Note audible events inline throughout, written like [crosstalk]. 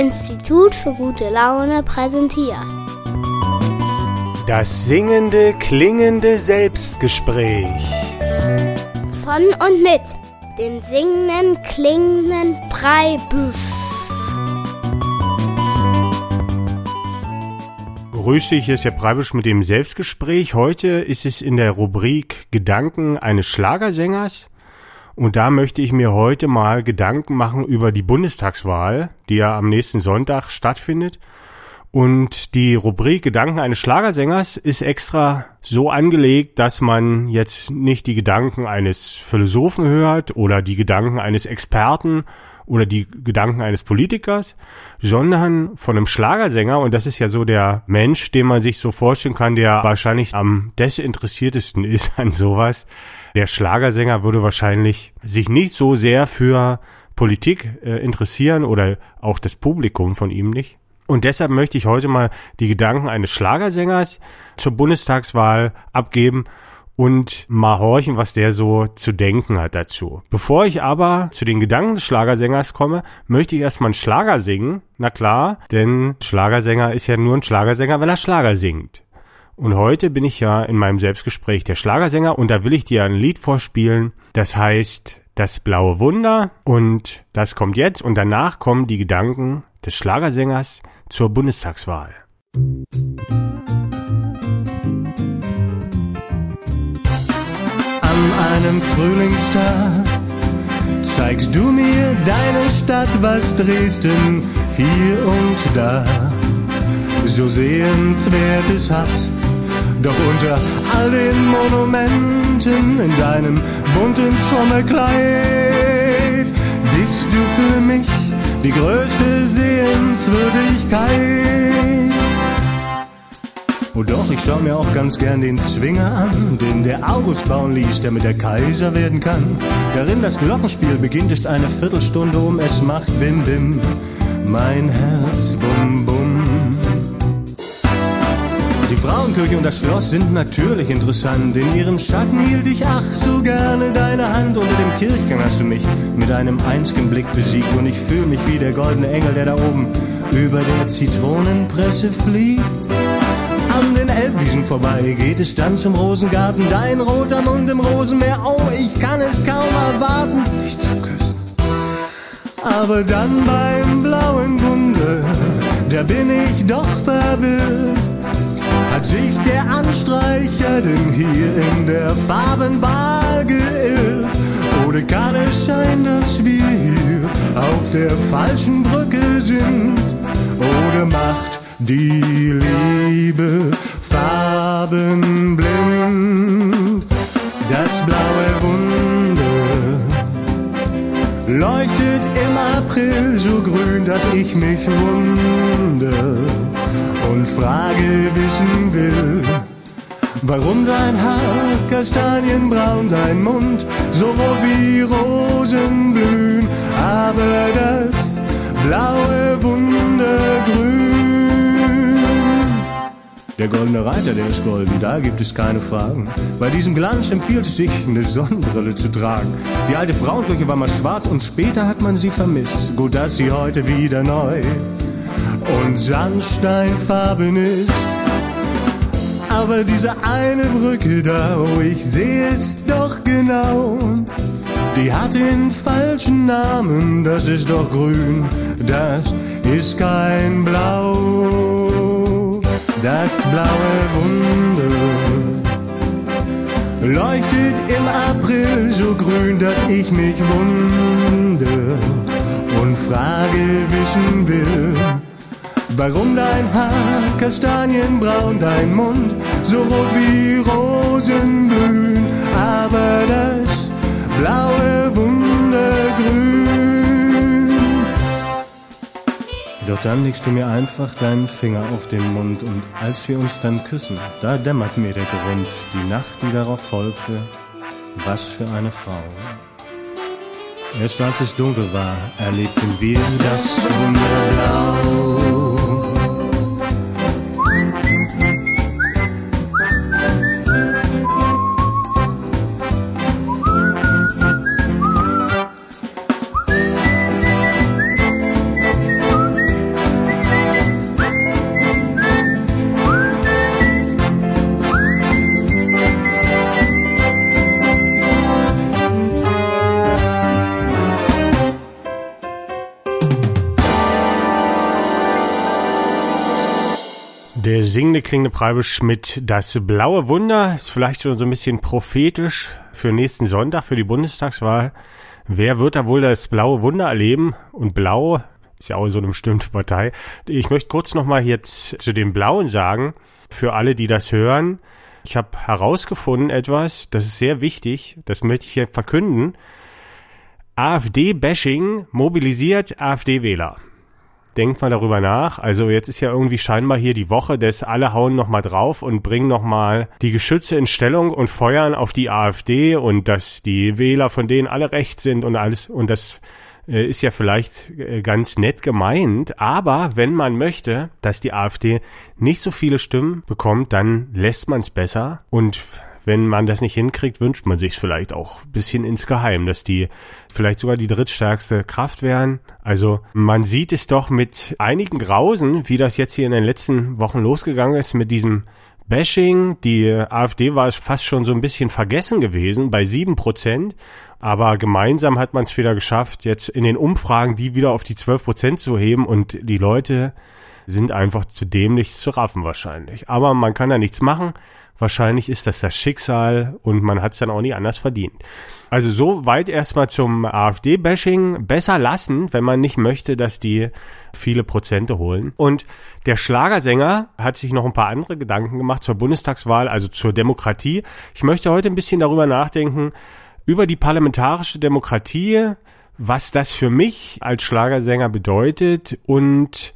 Institut für gute Laune präsentiert. Das singende, klingende Selbstgespräch. Von und mit dem singenden, klingenden Breibüsch. Grüß dich, hier ist der Breibisch mit dem Selbstgespräch. Heute ist es in der Rubrik Gedanken eines Schlagersängers. Und da möchte ich mir heute mal Gedanken machen über die Bundestagswahl, die ja am nächsten Sonntag stattfindet. Und die Rubrik Gedanken eines Schlagersängers ist extra so angelegt, dass man jetzt nicht die Gedanken eines Philosophen hört oder die Gedanken eines Experten oder die Gedanken eines Politikers, sondern von einem Schlagersänger. Und das ist ja so der Mensch, den man sich so vorstellen kann, der wahrscheinlich am desinteressiertesten [laughs] ist an sowas. Der Schlagersänger würde wahrscheinlich sich nicht so sehr für Politik äh, interessieren oder auch das Publikum von ihm nicht. Und deshalb möchte ich heute mal die Gedanken eines Schlagersängers zur Bundestagswahl abgeben und mal horchen, was der so zu denken hat dazu. Bevor ich aber zu den Gedanken des Schlagersängers komme, möchte ich erstmal einen Schlager singen. Na klar, denn Schlagersänger ist ja nur ein Schlagersänger, wenn er Schlager singt. Und heute bin ich ja in meinem Selbstgespräch der Schlagersänger und da will ich dir ein Lied vorspielen, das heißt Das blaue Wunder und das kommt jetzt und danach kommen die Gedanken des Schlagersängers zur Bundestagswahl. einem Frühlingstag zeigst du mir deine Stadt, was Dresden hier und da so sehenswert es hat. Doch unter all den Monumenten in deinem bunten Sommerkleid bist du für mich die größte Sehenswürdigkeit. Oh doch, ich schau mir auch ganz gern den Zwinger an, den der August bauen ließ, der mit der Kaiser werden kann. Darin das Glockenspiel beginnt, ist eine Viertelstunde um, es macht Bim Bim, mein Herz Bum Bum. Frauenkirche und das Schloss sind natürlich interessant. In ihrem Schatten hielt ich ach so gerne deine Hand. Unter dem Kirchgang hast du mich mit einem einzigen Blick besiegt. Und ich fühle mich wie der goldene Engel, der da oben über der Zitronenpresse fliegt an den Elbwiesen vorbei geht es dann zum Rosengarten. Dein roter Mund im Rosenmeer, oh, ich kann es kaum erwarten, dich zu küssen. Aber dann beim blauen Wunder, da bin ich doch verwirrt. Hat sich der Anstreicher denn hier in der Farbenwahl geirrt? Oder kann es sein, dass wir hier auf der falschen Brücke sind? Oder macht die Liebe farbenblind. Das blaue Wunder leuchtet im April so grün, dass ich mich wunder und Frage wissen will. Warum dein Haar kastanienbraun, dein Mund so rot wie Rosen blühen, aber das blaue Wunder grün. Der goldene Reiter, der ist golden, da gibt es keine Fragen. Bei diesem Glanz empfiehlt es sich, eine Sonnenbrille zu tragen. Die alte Frauenkirche war mal schwarz und später hat man sie vermisst. Gut, dass sie heute wieder neu und Sandsteinfarben ist. Aber diese eine Brücke da, oh, ich sehe es doch genau. Die hat den falschen Namen, das ist doch grün, das ist kein Blau das blaue Wunder leuchtet im April so grün, dass ich mich wunde und Frage wissen will. Warum dein Haar kastanienbraun, dein Mund so rot wie Rosen blühen, aber das blaue Wunder grün. Doch dann legst du mir einfach deinen Finger auf den Mund und als wir uns dann küssen, da dämmert mir der Grund, die Nacht, die darauf folgte, was für eine Frau. Erst als es dunkel war, erlebten wir das Wunderblau. Singende klingende Preibisch mit Das blaue Wunder ist vielleicht schon so ein bisschen prophetisch für nächsten Sonntag, für die Bundestagswahl. Wer wird da wohl das blaue Wunder erleben? Und blau ist ja auch so eine bestimmte Partei. Ich möchte kurz nochmal jetzt zu dem Blauen sagen, für alle, die das hören. Ich habe herausgefunden etwas, das ist sehr wichtig, das möchte ich hier verkünden. AfD-Bashing mobilisiert AfD-Wähler denkt mal darüber nach. Also jetzt ist ja irgendwie scheinbar hier die Woche des alle hauen nochmal drauf und bringen nochmal die Geschütze in Stellung und feuern auf die AfD und dass die Wähler von denen alle recht sind und alles. Und das äh, ist ja vielleicht äh, ganz nett gemeint, aber wenn man möchte, dass die AfD nicht so viele Stimmen bekommt, dann lässt man es besser. Und wenn man das nicht hinkriegt, wünscht man sich vielleicht auch ein bisschen insgeheim, dass die vielleicht sogar die drittstärkste Kraft wären. Also man sieht es doch mit einigen Grausen, wie das jetzt hier in den letzten Wochen losgegangen ist mit diesem Bashing. Die AfD war fast schon so ein bisschen vergessen gewesen bei sieben Prozent. Aber gemeinsam hat man es wieder geschafft, jetzt in den Umfragen die wieder auf die zwölf Prozent zu heben und die Leute sind einfach zu dämlich zu raffen wahrscheinlich. Aber man kann da nichts machen. Wahrscheinlich ist das das Schicksal und man hat es dann auch nie anders verdient. Also so weit erstmal zum AfD-Bashing. Besser lassen, wenn man nicht möchte, dass die viele Prozente holen. Und der Schlagersänger hat sich noch ein paar andere Gedanken gemacht zur Bundestagswahl, also zur Demokratie. Ich möchte heute ein bisschen darüber nachdenken, über die parlamentarische Demokratie, was das für mich als Schlagersänger bedeutet und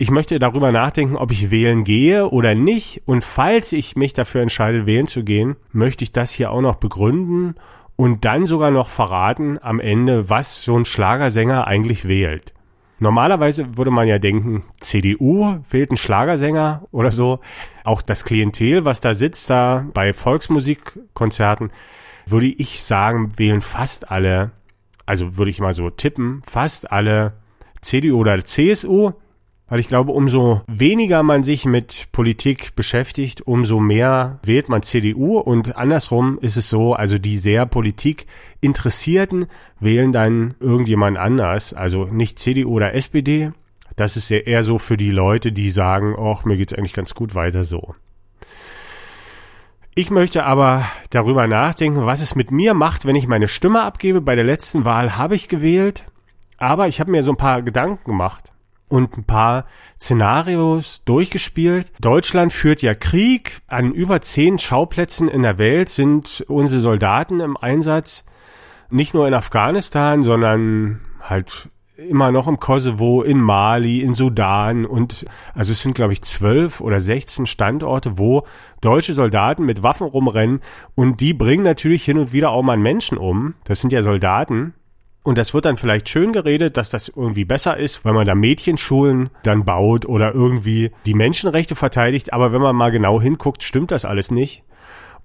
ich möchte darüber nachdenken, ob ich wählen gehe oder nicht. Und falls ich mich dafür entscheide, wählen zu gehen, möchte ich das hier auch noch begründen und dann sogar noch verraten am Ende, was so ein Schlagersänger eigentlich wählt. Normalerweise würde man ja denken, CDU wählt einen Schlagersänger oder so. Auch das Klientel, was da sitzt, da bei Volksmusikkonzerten, würde ich sagen, wählen fast alle, also würde ich mal so tippen, fast alle CDU oder CSU. Weil ich glaube, umso weniger man sich mit Politik beschäftigt, umso mehr wählt man CDU und andersrum ist es so, also die sehr Politik Interessierten wählen dann irgendjemand anders, also nicht CDU oder SPD. Das ist ja eher so für die Leute, die sagen, ach, mir geht's eigentlich ganz gut weiter so. Ich möchte aber darüber nachdenken, was es mit mir macht, wenn ich meine Stimme abgebe. Bei der letzten Wahl habe ich gewählt, aber ich habe mir so ein paar Gedanken gemacht und ein paar Szenarios durchgespielt. Deutschland führt ja Krieg. An über zehn Schauplätzen in der Welt sind unsere Soldaten im Einsatz. Nicht nur in Afghanistan, sondern halt immer noch im Kosovo, in Mali, in Sudan und also es sind glaube ich zwölf oder sechzehn Standorte, wo deutsche Soldaten mit Waffen rumrennen und die bringen natürlich hin und wieder auch mal Menschen um. Das sind ja Soldaten und das wird dann vielleicht schön geredet, dass das irgendwie besser ist, wenn man da Mädchenschulen dann baut oder irgendwie die Menschenrechte verteidigt. Aber wenn man mal genau hinguckt, stimmt das alles nicht.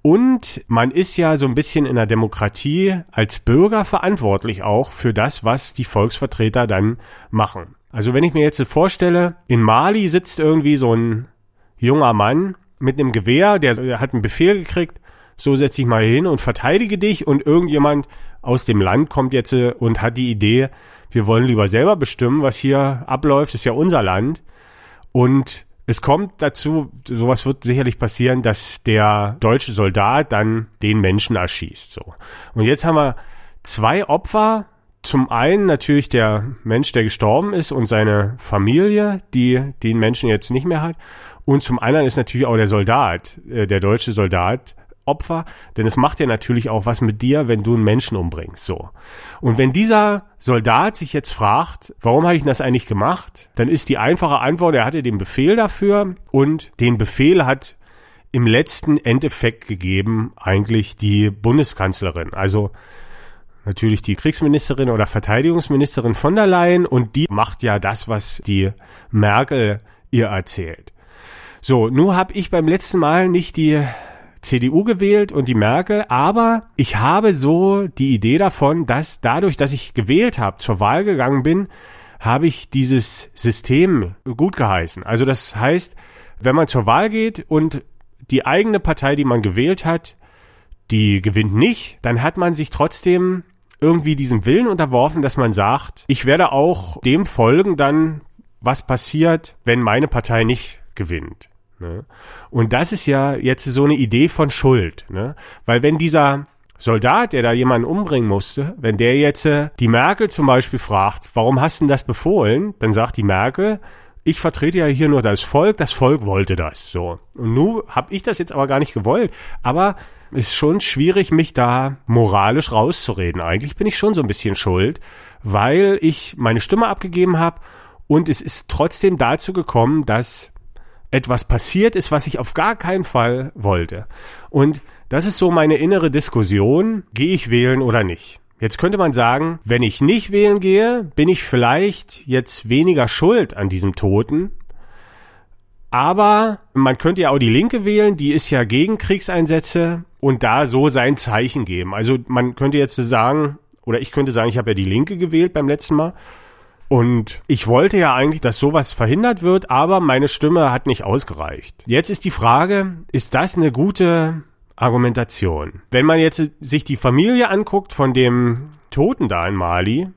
Und man ist ja so ein bisschen in der Demokratie als Bürger verantwortlich auch für das, was die Volksvertreter dann machen. Also wenn ich mir jetzt vorstelle, in Mali sitzt irgendwie so ein junger Mann mit einem Gewehr, der hat einen Befehl gekriegt, so setz ich mal hin und verteidige dich und irgendjemand aus dem Land kommt jetzt äh, und hat die Idee, wir wollen lieber selber bestimmen, was hier abläuft, das ist ja unser Land. Und es kommt dazu, sowas wird sicherlich passieren, dass der deutsche Soldat dann den Menschen erschießt. So. Und jetzt haben wir zwei Opfer. Zum einen natürlich der Mensch, der gestorben ist und seine Familie, die den Menschen jetzt nicht mehr hat. Und zum anderen ist natürlich auch der Soldat, äh, der deutsche Soldat, Opfer, denn es macht ja natürlich auch was mit dir, wenn du einen Menschen umbringst, so. Und wenn dieser Soldat sich jetzt fragt, warum habe ich das eigentlich gemacht, dann ist die einfache Antwort, er hatte den Befehl dafür und den Befehl hat im letzten Endeffekt gegeben eigentlich die Bundeskanzlerin, also natürlich die Kriegsministerin oder Verteidigungsministerin von der Leyen und die macht ja das, was die Merkel ihr erzählt. So, nun habe ich beim letzten Mal nicht die CDU gewählt und die Merkel, aber ich habe so die Idee davon, dass dadurch, dass ich gewählt habe, zur Wahl gegangen bin, habe ich dieses System gut geheißen. Also das heißt, wenn man zur Wahl geht und die eigene Partei, die man gewählt hat, die gewinnt nicht, dann hat man sich trotzdem irgendwie diesem Willen unterworfen, dass man sagt, ich werde auch dem folgen dann, was passiert, wenn meine Partei nicht gewinnt. Ne? Und das ist ja jetzt so eine Idee von Schuld. Ne? Weil wenn dieser Soldat, der da jemanden umbringen musste, wenn der jetzt äh, die Merkel zum Beispiel fragt, warum hast denn das befohlen, dann sagt die Merkel, ich vertrete ja hier nur das Volk, das Volk wollte das. So. Und nun habe ich das jetzt aber gar nicht gewollt. Aber ist schon schwierig, mich da moralisch rauszureden. Eigentlich bin ich schon so ein bisschen schuld, weil ich meine Stimme abgegeben habe und es ist trotzdem dazu gekommen, dass etwas passiert ist, was ich auf gar keinen Fall wollte. Und das ist so meine innere Diskussion, gehe ich wählen oder nicht. Jetzt könnte man sagen, wenn ich nicht wählen gehe, bin ich vielleicht jetzt weniger schuld an diesem Toten. Aber man könnte ja auch die Linke wählen, die ist ja gegen Kriegseinsätze und da so sein Zeichen geben. Also man könnte jetzt sagen, oder ich könnte sagen, ich habe ja die Linke gewählt beim letzten Mal. Und ich wollte ja eigentlich, dass sowas verhindert wird, aber meine Stimme hat nicht ausgereicht. Jetzt ist die Frage, ist das eine gute Argumentation? Wenn man jetzt sich die Familie anguckt von dem Toten da in Mali,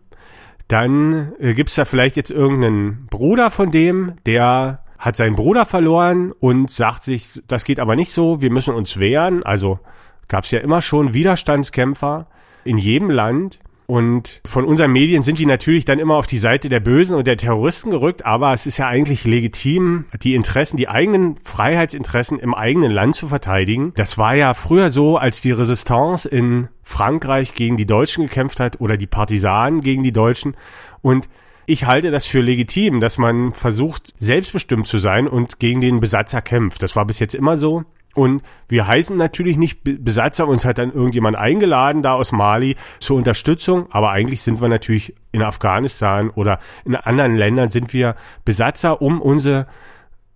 dann äh, gibt's da vielleicht jetzt irgendeinen Bruder von dem, der hat seinen Bruder verloren und sagt sich, das geht aber nicht so, wir müssen uns wehren. Also gab's ja immer schon Widerstandskämpfer in jedem Land. Und von unseren Medien sind die natürlich dann immer auf die Seite der Bösen und der Terroristen gerückt, aber es ist ja eigentlich legitim, die Interessen, die eigenen Freiheitsinteressen im eigenen Land zu verteidigen. Das war ja früher so, als die Resistance in Frankreich gegen die Deutschen gekämpft hat oder die Partisanen gegen die Deutschen. Und ich halte das für legitim, dass man versucht, selbstbestimmt zu sein und gegen den Besatzer kämpft. Das war bis jetzt immer so. Und wir heißen natürlich nicht Besatzer, uns hat dann irgendjemand eingeladen da aus Mali zur Unterstützung, aber eigentlich sind wir natürlich in Afghanistan oder in anderen Ländern sind wir Besatzer, um unsere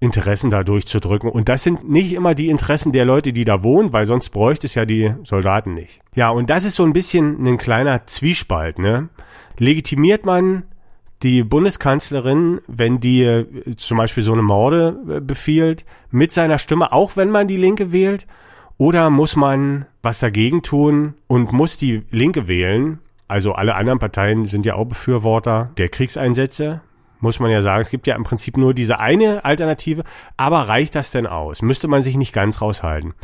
Interessen da durchzudrücken. Und das sind nicht immer die Interessen der Leute, die da wohnen, weil sonst bräuchte es ja die Soldaten nicht. Ja, und das ist so ein bisschen ein kleiner Zwiespalt, ne? Legitimiert man die Bundeskanzlerin, wenn die äh, zum Beispiel so eine Morde äh, befiehlt, mit seiner Stimme, auch wenn man die Linke wählt? Oder muss man was dagegen tun und muss die Linke wählen? Also alle anderen Parteien sind ja auch Befürworter der Kriegseinsätze, muss man ja sagen. Es gibt ja im Prinzip nur diese eine Alternative. Aber reicht das denn aus? Müsste man sich nicht ganz raushalten?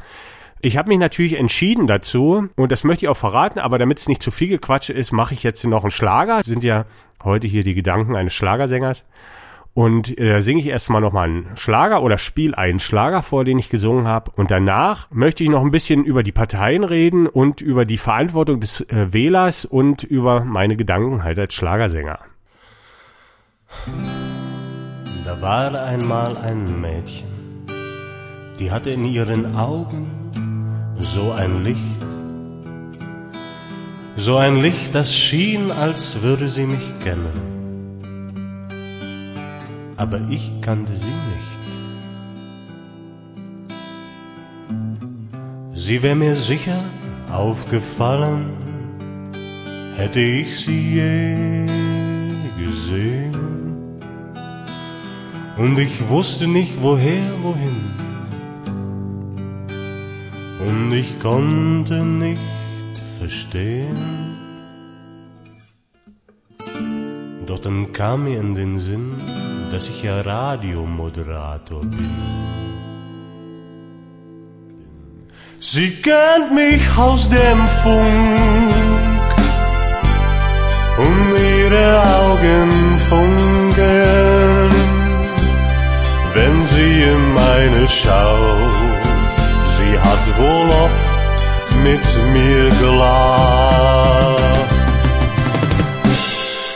Ich habe mich natürlich entschieden dazu, und das möchte ich auch verraten, aber damit es nicht zu viel Gequatsche ist, mache ich jetzt noch einen Schlager. Das sind ja heute hier die Gedanken eines Schlagersängers. Und äh, singe ich erstmal nochmal einen Schlager oder spiel einen Schlager vor, den ich gesungen habe. Und danach möchte ich noch ein bisschen über die Parteien reden und über die Verantwortung des äh, Wählers und über meine Gedanken halt als Schlagersänger. Da war einmal ein Mädchen, die hatte in ihren Augen so ein Licht, so ein Licht, das schien, als würde sie mich kennen, aber ich kannte sie nicht. Sie wäre mir sicher aufgefallen, hätte ich sie je gesehen. Und ich wusste nicht woher, wohin und ich konnte nicht verstehen. Doch dann kam mir in den Sinn, dass ich ja Radiomoderator bin. Sie kennt mich aus dem Funk und ihre Augen funkeln, wenn sie in meine schaut Sie hat wohl oft mit mir gelacht.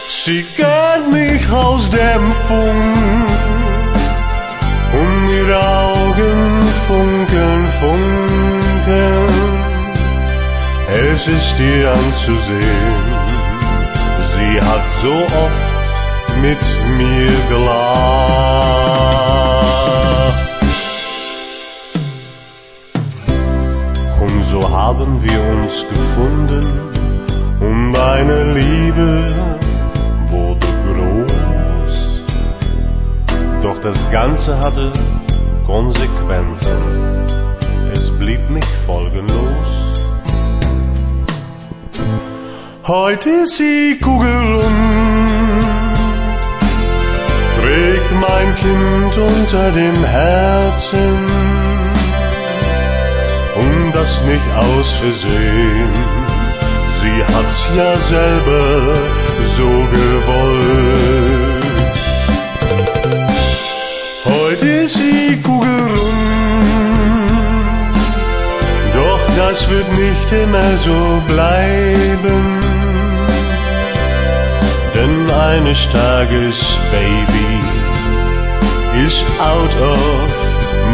Sie kennt mich aus dem Funk und ihre Augen funkeln, funkeln. Es ist ihr anzusehen, sie hat so oft mit mir gelacht. So haben wir uns gefunden und eine Liebe wurde groß. Doch das Ganze hatte Konsequenzen, es blieb nicht folgenlos. Heute ist sie kugelrund, trägt mein Kind unter dem Herzen. Und das nicht aus Versehen, sie hat's ja selber so gewollt. Heute ist sie kugelrund, doch das wird nicht immer so bleiben. Denn eines Tages, Baby, is out of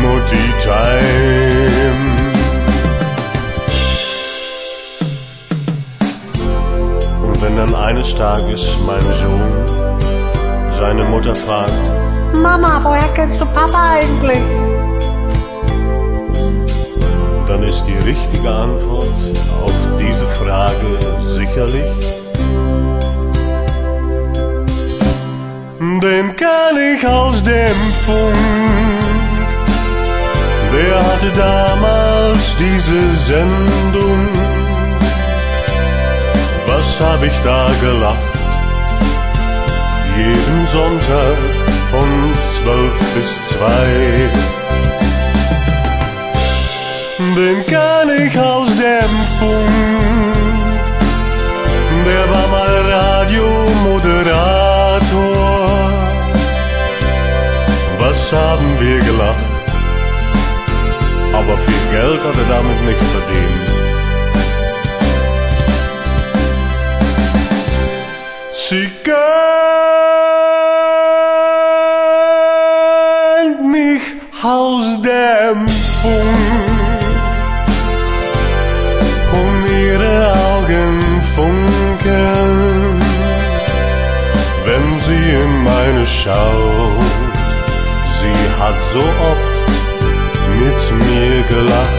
Mutti time. Eines Tages mein Sohn seine Mutter fragt, Mama, woher kennst du Papa eigentlich? dann ist die richtige Antwort auf diese Frage sicherlich. Den kann ich aus dem Funk. Wer hatte damals diese Sendung? Was hab ich da gelacht? Jeden Sonntag von zwölf bis zwei. Den kann ich aus dem Funk. Der war mal Radiomoderator. Was haben wir gelacht? Aber viel Geld hat er damit nicht verdient. Meine schaut. Sie hat so oft mit mir gelacht.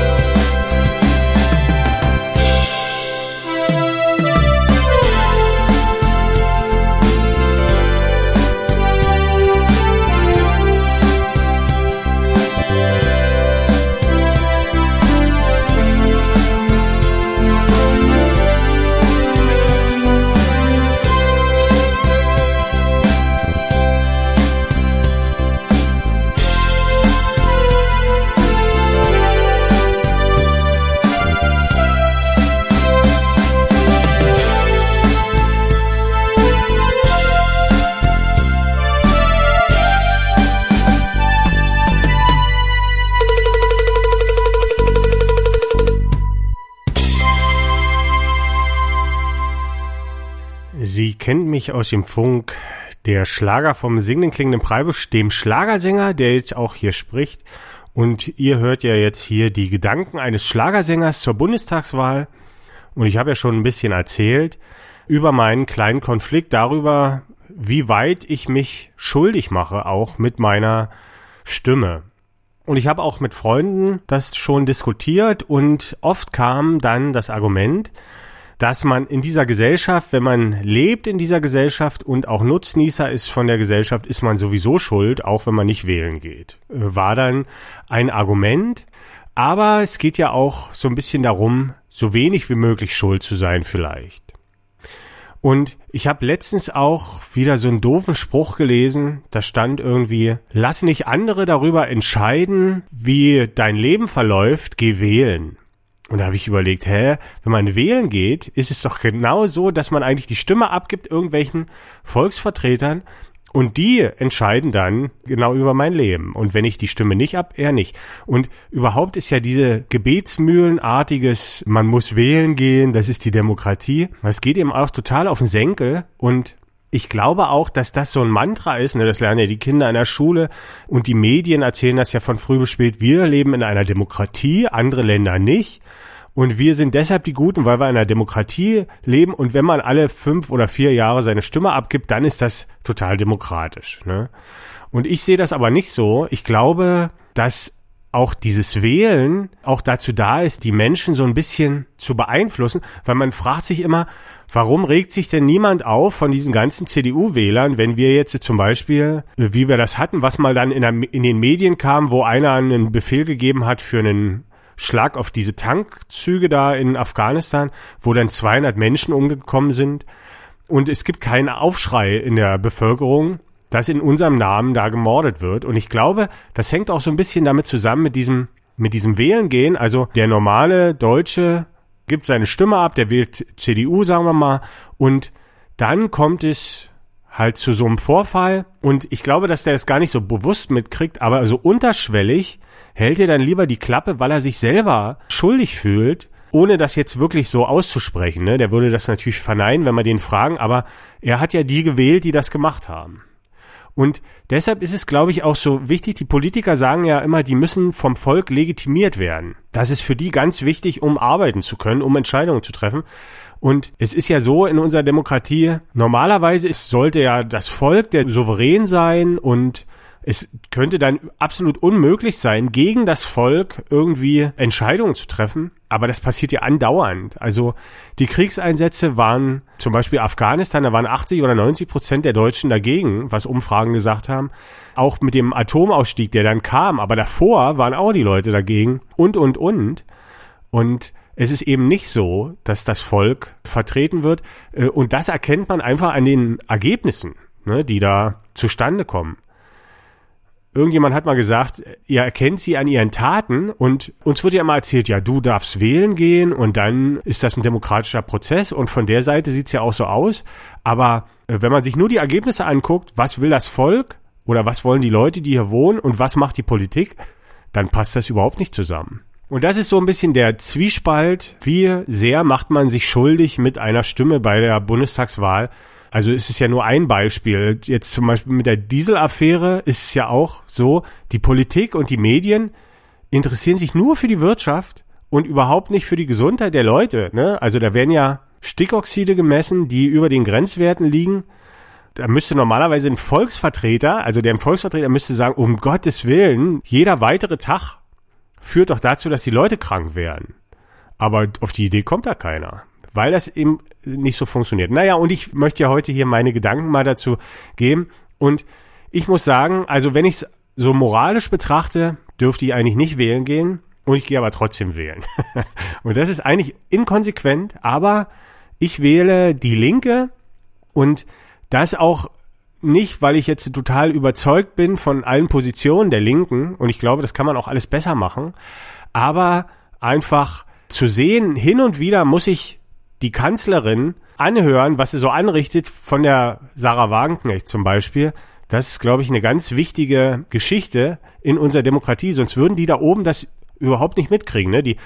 Kennt mich aus dem Funk. Der Schlager vom singenden klingenden Preibusch, dem Schlagersänger, der jetzt auch hier spricht. Und ihr hört ja jetzt hier die Gedanken eines Schlagersängers zur Bundestagswahl. Und ich habe ja schon ein bisschen erzählt über meinen kleinen Konflikt darüber, wie weit ich mich schuldig mache, auch mit meiner Stimme. Und ich habe auch mit Freunden das schon diskutiert und oft kam dann das Argument, dass man in dieser Gesellschaft, wenn man lebt in dieser Gesellschaft und auch Nutznießer ist von der Gesellschaft, ist man sowieso schuld, auch wenn man nicht wählen geht. Äh, War dann ein Argument. Aber es geht ja auch so ein bisschen darum, so wenig wie möglich schuld zu sein vielleicht. Und ich habe letztens auch wieder so einen doofen Spruch gelesen, da stand irgendwie, lass nicht andere darüber entscheiden, wie dein Leben verläuft, geh wählen. Und da habe ich überlegt, hä, wenn man wählen geht, ist es doch genau so, dass man eigentlich die Stimme abgibt irgendwelchen Volksvertretern und die entscheiden dann genau über mein Leben. Und wenn ich die Stimme nicht ab, er nicht. Und überhaupt ist ja diese Gebetsmühlenartiges, man muss wählen gehen, das ist die Demokratie. Es geht eben auch total auf den Senkel und ich glaube auch, dass das so ein Mantra ist, ne, das lernen ja die Kinder in der Schule und die Medien erzählen das ja von früh bis spät. Wir leben in einer Demokratie, andere Länder nicht. Und wir sind deshalb die Guten, weil wir in einer Demokratie leben. Und wenn man alle fünf oder vier Jahre seine Stimme abgibt, dann ist das total demokratisch. Ne? Und ich sehe das aber nicht so. Ich glaube, dass auch dieses Wählen auch dazu da ist, die Menschen so ein bisschen zu beeinflussen, weil man fragt sich immer, warum regt sich denn niemand auf von diesen ganzen CDU-Wählern, wenn wir jetzt zum Beispiel, wie wir das hatten, was mal dann in, der, in den Medien kam, wo einer einen Befehl gegeben hat für einen Schlag auf diese Tankzüge da in Afghanistan, wo dann 200 Menschen umgekommen sind. Und es gibt keinen Aufschrei in der Bevölkerung, dass in unserem Namen da gemordet wird. Und ich glaube, das hängt auch so ein bisschen damit zusammen mit diesem, mit diesem Wählen gehen. Also der normale Deutsche gibt seine Stimme ab, der wählt CDU, sagen wir mal, und dann kommt es halt zu so einem Vorfall. Und ich glaube, dass der es gar nicht so bewusst mitkriegt, aber so unterschwellig hält er dann lieber die Klappe, weil er sich selber schuldig fühlt, ohne das jetzt wirklich so auszusprechen. Ne? Der würde das natürlich verneinen, wenn wir den fragen, aber er hat ja die gewählt, die das gemacht haben. Und deshalb ist es, glaube ich, auch so wichtig, die Politiker sagen ja immer, die müssen vom Volk legitimiert werden. Das ist für die ganz wichtig, um arbeiten zu können, um Entscheidungen zu treffen. Und es ist ja so in unserer Demokratie, normalerweise ist, sollte ja das Volk der Souverän sein und es könnte dann absolut unmöglich sein, gegen das Volk irgendwie Entscheidungen zu treffen. Aber das passiert ja andauernd. Also die Kriegseinsätze waren zum Beispiel Afghanistan, da waren 80 oder 90 Prozent der Deutschen dagegen, was Umfragen gesagt haben. Auch mit dem Atomausstieg, der dann kam. Aber davor waren auch die Leute dagegen. Und, und, und. Und es ist eben nicht so, dass das Volk vertreten wird. Äh, und das erkennt man einfach an den Ergebnissen, ne, die da zustande kommen. Irgendjemand hat mal gesagt, ihr erkennt sie an ihren Taten und uns wird ja immer erzählt, ja, du darfst wählen gehen und dann ist das ein demokratischer Prozess und von der Seite sieht's ja auch so aus. Aber äh, wenn man sich nur die Ergebnisse anguckt, was will das Volk oder was wollen die Leute, die hier wohnen und was macht die Politik, dann passt das überhaupt nicht zusammen. Und das ist so ein bisschen der Zwiespalt, wie sehr macht man sich schuldig mit einer Stimme bei der Bundestagswahl also es ist ja nur ein Beispiel. Jetzt zum Beispiel mit der Dieselaffäre ist es ja auch so, die Politik und die Medien interessieren sich nur für die Wirtschaft und überhaupt nicht für die Gesundheit der Leute. Ne? Also da werden ja Stickoxide gemessen, die über den Grenzwerten liegen. Da müsste normalerweise ein Volksvertreter, also der Volksvertreter müsste sagen, um Gottes Willen, jeder weitere Tag führt doch dazu, dass die Leute krank werden. Aber auf die Idee kommt da keiner weil das eben nicht so funktioniert. Naja, und ich möchte ja heute hier meine Gedanken mal dazu geben. Und ich muss sagen, also wenn ich es so moralisch betrachte, dürfte ich eigentlich nicht wählen gehen. Und ich gehe aber trotzdem wählen. [laughs] und das ist eigentlich inkonsequent, aber ich wähle die Linke und das auch nicht, weil ich jetzt total überzeugt bin von allen Positionen der Linken und ich glaube, das kann man auch alles besser machen, aber einfach zu sehen, hin und wieder muss ich die Kanzlerin anhören, was sie so anrichtet von der Sarah Wagenknecht zum Beispiel. Das ist, glaube ich, eine ganz wichtige Geschichte in unserer Demokratie. Sonst würden die da oben das überhaupt nicht mitkriegen. Ne? Die,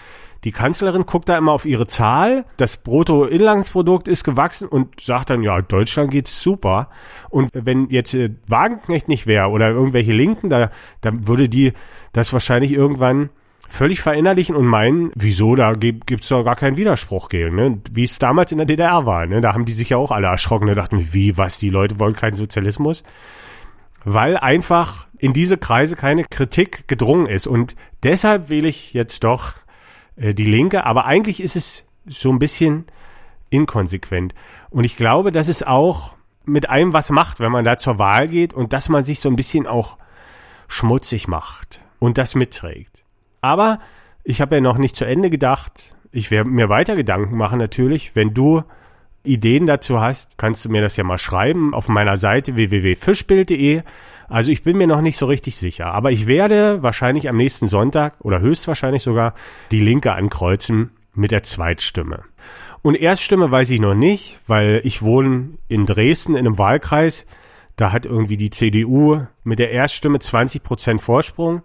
die Kanzlerin guckt da immer auf ihre Zahl, das Bruttoinlandsprodukt ist gewachsen und sagt dann, ja, Deutschland geht's super. Und wenn jetzt äh, Wagenknecht nicht wäre oder irgendwelche Linken, da, da würde die das wahrscheinlich irgendwann völlig verinnerlichen und meinen, wieso, da gibt es doch gar keinen Widerspruch gegen, ne? wie es damals in der DDR war. Ne? Da haben die sich ja auch alle erschrocken und dachten, wie, was, die Leute wollen keinen Sozialismus? Weil einfach in diese Kreise keine Kritik gedrungen ist. Und deshalb wähle ich jetzt doch äh, die Linke. Aber eigentlich ist es so ein bisschen inkonsequent. Und ich glaube, dass es auch mit einem was macht, wenn man da zur Wahl geht und dass man sich so ein bisschen auch schmutzig macht und das mitträgt. Aber ich habe ja noch nicht zu Ende gedacht. Ich werde mir weiter Gedanken machen natürlich. Wenn du Ideen dazu hast, kannst du mir das ja mal schreiben auf meiner Seite www.fischbild.de. Also ich bin mir noch nicht so richtig sicher, aber ich werde wahrscheinlich am nächsten Sonntag oder höchstwahrscheinlich sogar die Linke ankreuzen mit der Zweitstimme. Und Erststimme weiß ich noch nicht, weil ich wohne in Dresden in einem Wahlkreis. Da hat irgendwie die CDU mit der Erststimme 20 Prozent Vorsprung.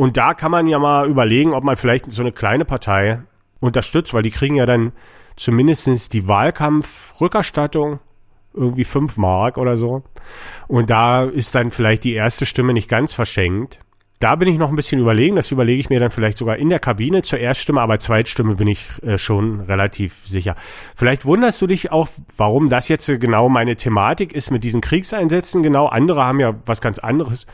Und da kann man ja mal überlegen, ob man vielleicht so eine kleine Partei unterstützt, weil die kriegen ja dann zumindestens die Wahlkampfrückerstattung, irgendwie fünf Mark oder so. Und da ist dann vielleicht die erste Stimme nicht ganz verschenkt. Da bin ich noch ein bisschen überlegen, das überlege ich mir dann vielleicht sogar in der Kabine zur Erststimme, aber Zweitstimme bin ich äh, schon relativ sicher. Vielleicht wunderst du dich auch, warum das jetzt genau meine Thematik ist mit diesen Kriegseinsätzen. Genau, andere haben ja was ganz anderes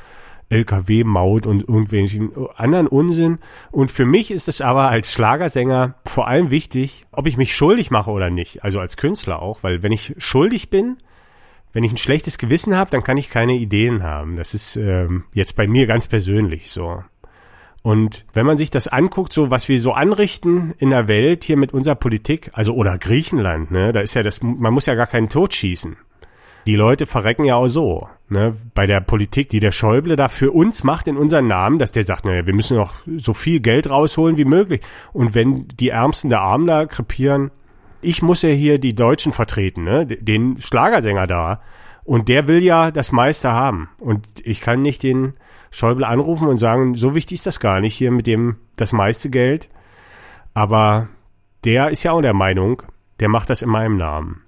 LKW-Maut und irgendwelchen anderen Unsinn. Und für mich ist es aber als Schlagersänger vor allem wichtig, ob ich mich schuldig mache oder nicht. Also als Künstler auch, weil wenn ich schuldig bin, wenn ich ein schlechtes Gewissen habe, dann kann ich keine Ideen haben. Das ist ähm, jetzt bei mir ganz persönlich so. Und wenn man sich das anguckt, so was wir so anrichten in der Welt hier mit unserer Politik, also oder Griechenland, ne, da ist ja das, man muss ja gar keinen Tod schießen. Die Leute verrecken ja auch so. Ne? Bei der Politik, die der Schäuble da für uns macht in unseren Namen, dass der sagt, naja, wir müssen noch so viel Geld rausholen wie möglich. Und wenn die Ärmsten der Armen da krepieren, ich muss ja hier die Deutschen vertreten, ne? den Schlagersänger da. Und der will ja das meiste haben. Und ich kann nicht den Schäuble anrufen und sagen, so wichtig ist das gar nicht hier mit dem das meiste Geld. Aber der ist ja auch der Meinung, der macht das in meinem Namen.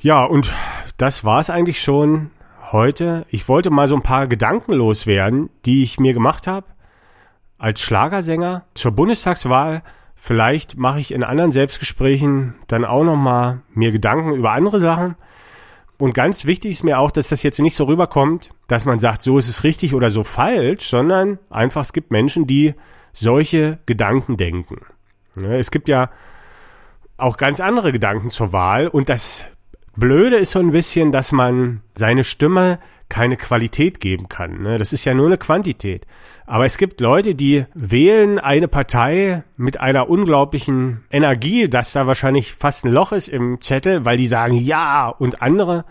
Ja, und das war's eigentlich schon heute. Ich wollte mal so ein paar Gedanken loswerden, die ich mir gemacht habe als Schlagersänger zur Bundestagswahl. Vielleicht mache ich in anderen Selbstgesprächen dann auch noch mal mir Gedanken über andere Sachen. Und ganz wichtig ist mir auch, dass das jetzt nicht so rüberkommt, dass man sagt, so ist es richtig oder so falsch, sondern einfach es gibt Menschen, die solche Gedanken denken. Es gibt ja auch ganz andere Gedanken zur Wahl und das Blöde ist so ein bisschen, dass man seine Stimme keine Qualität geben kann. Ne? Das ist ja nur eine Quantität. Aber es gibt Leute, die wählen eine Partei mit einer unglaublichen Energie, dass da wahrscheinlich fast ein Loch ist im Zettel, weil die sagen ja und andere,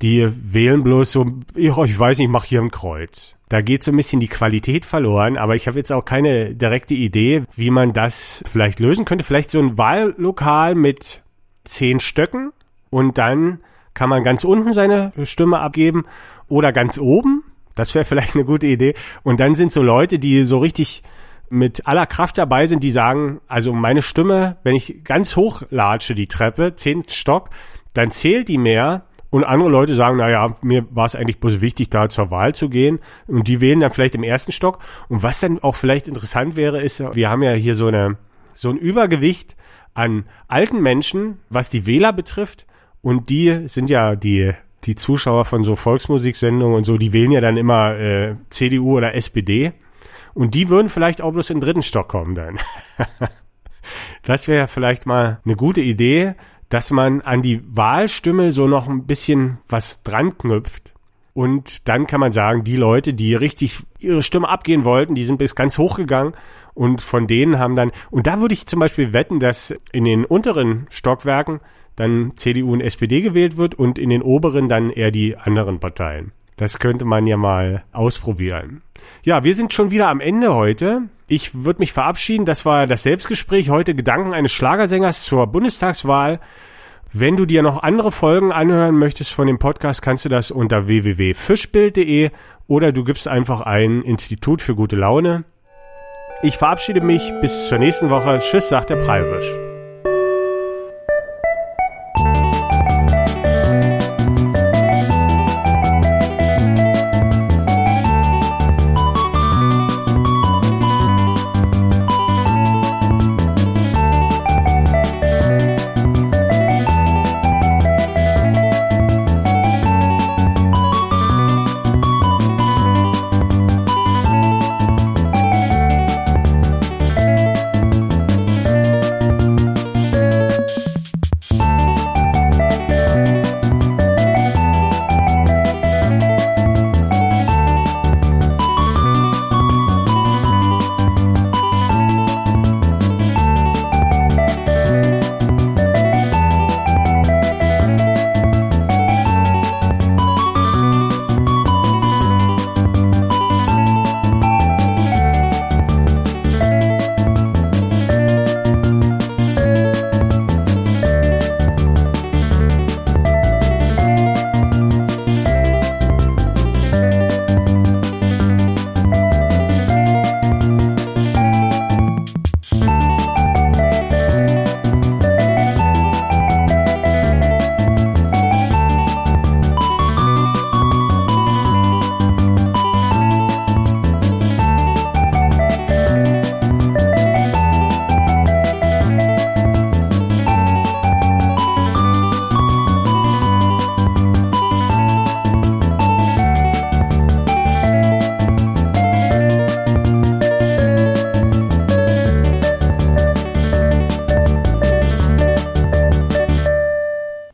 die wählen bloß so, ich, ich weiß nicht, ich mache hier ein Kreuz. Da geht so ein bisschen die Qualität verloren, aber ich habe jetzt auch keine direkte Idee, wie man das vielleicht lösen könnte. Vielleicht so ein Wahllokal mit zehn Stöcken und dann kann man ganz unten seine Stimme abgeben oder ganz oben. Das wäre [laughs] vielleicht eine gute Idee. Und dann sind so Leute, die so richtig mit aller Kraft dabei sind, die sagen, also meine Stimme, wenn ich ganz hoch latsche die Treppe, zehn Stock, dann zählt die mehr. Und andere Leute sagen, naja, mir war es eigentlich bloß wichtig, da zur Wahl zu gehen. Und die wählen dann vielleicht im ersten Stock. Und was dann auch vielleicht interessant wäre, ist, wir haben ja hier so eine, so ein Übergewicht an alten Menschen, was die Wähler betrifft. Und die sind ja die, die Zuschauer von so Volksmusiksendungen und so, die wählen ja dann immer äh, CDU oder SPD. Und die würden vielleicht auch bloß in den dritten Stock kommen dann. [laughs] das wäre vielleicht mal eine gute Idee, dass man an die Wahlstimme so noch ein bisschen was dran knüpft. Und dann kann man sagen, die Leute, die richtig ihre Stimme abgehen wollten, die sind bis ganz hoch gegangen und von denen haben dann, und da würde ich zum Beispiel wetten, dass in den unteren Stockwerken dann CDU und SPD gewählt wird und in den oberen dann eher die anderen Parteien. Das könnte man ja mal ausprobieren. Ja, wir sind schon wieder am Ende heute. Ich würde mich verabschieden. Das war das Selbstgespräch heute Gedanken eines Schlagersängers zur Bundestagswahl. Wenn du dir noch andere Folgen anhören möchtest von dem Podcast, kannst du das unter www.fischbild.de oder du gibst einfach ein Institut für gute Laune. Ich verabschiede mich bis zur nächsten Woche. Tschüss, sagt der Preibisch.